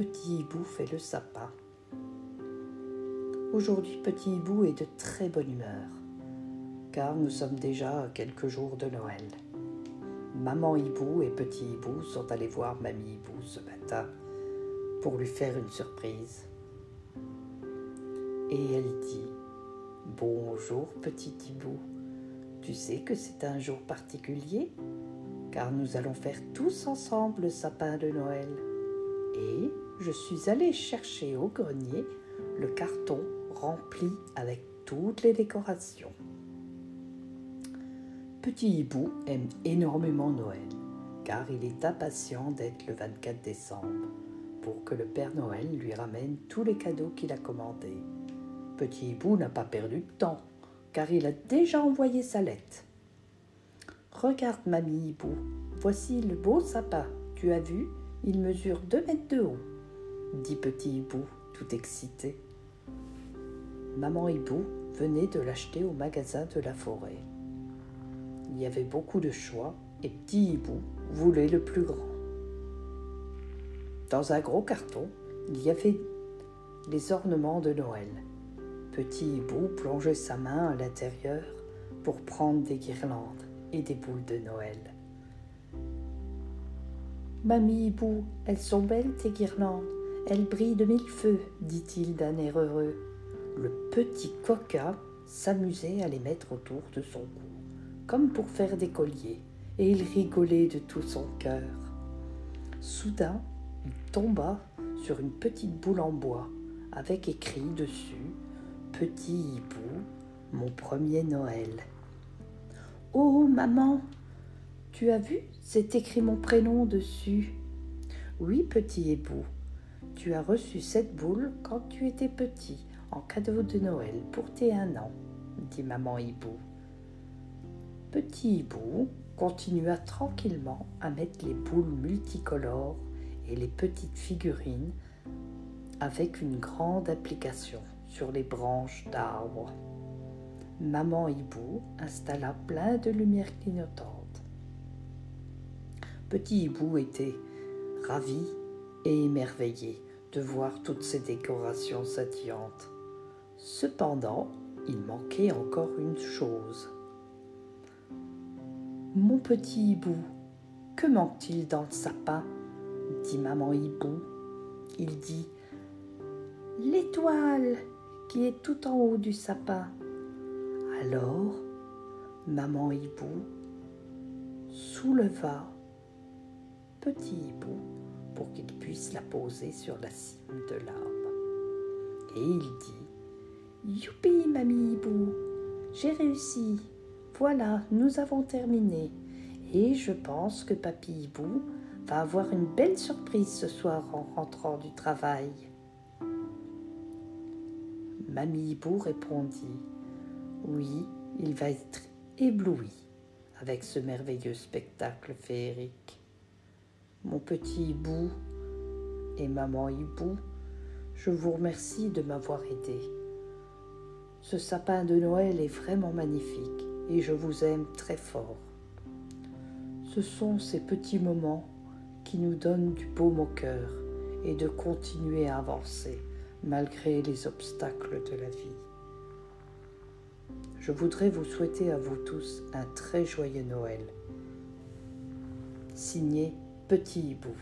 Petit Hibou fait le sapin. Aujourd'hui, Petit Hibou est de très bonne humeur, car nous sommes déjà à quelques jours de Noël. Maman Hibou et Petit Hibou sont allés voir Mamie Hibou ce matin pour lui faire une surprise. Et elle dit Bonjour Petit Hibou, tu sais que c'est un jour particulier car nous allons faire tous ensemble le sapin de Noël. Et je suis allée chercher au grenier le carton rempli avec toutes les décorations. Petit Hibou aime énormément Noël, car il est impatient d'être le 24 décembre pour que le Père Noël lui ramène tous les cadeaux qu'il a commandés. Petit Hibou n'a pas perdu de temps, car il a déjà envoyé sa lettre. Regarde, mamie Hibou, voici le beau sapin. Tu as vu Il mesure deux mètres de haut, dit Petit Hibou, tout excité. Maman Hibou venait de l'acheter au magasin de la forêt. Il y avait beaucoup de choix et Petit Hibou voulait le plus grand. Dans un gros carton, il y avait les ornements de Noël. Petit Hibou plongeait sa main à l'intérieur pour prendre des guirlandes et des boules de Noël. Mamie Hibou, elles sont belles tes guirlandes, elles brillent de mille feux, dit-il d'un air heureux. Le petit coquin s'amusait à les mettre autour de son cou, comme pour faire des colliers, et il rigolait de tout son cœur. Soudain, il tomba sur une petite boule en bois, avec écrit dessus Petit hibou, mon premier Noël. Oh, maman, tu as vu C'est écrit mon prénom dessus. Oui, petit hibou, tu as reçu cette boule quand tu étais petit, en cadeau de Noël pour tes un an, dit maman hibou. Petit hibou continua tranquillement à mettre les boules multicolores et les petites figurines avec une grande application sur les branches d'arbres maman hibou installa plein de lumières clignotantes. Petit hibou était ravi et émerveillé de voir toutes ces décorations scintillantes. Cependant, il manquait encore une chose. Mon petit hibou, que manque-t-il dans le sapin? dit maman hibou. Il dit L'étoile qui est tout en haut du sapin. Alors, maman hibou souleva petit hibou pour qu'il puisse la poser sur la cime de l'arbre. Et il dit Youpi, mamie hibou, j'ai réussi. Voilà, nous avons terminé. Et je pense que papy hibou va avoir une belle surprise ce soir en rentrant du travail. Mamie hibou répondit oui, il va être ébloui avec ce merveilleux spectacle féerique. Mon petit hibou et maman hibou, je vous remercie de m'avoir aidé. Ce sapin de Noël est vraiment magnifique et je vous aime très fort. Ce sont ces petits moments qui nous donnent du baume au cœur et de continuer à avancer malgré les obstacles de la vie je voudrais vous souhaiter à vous tous un très joyeux Noël. Signé Petit Hibou.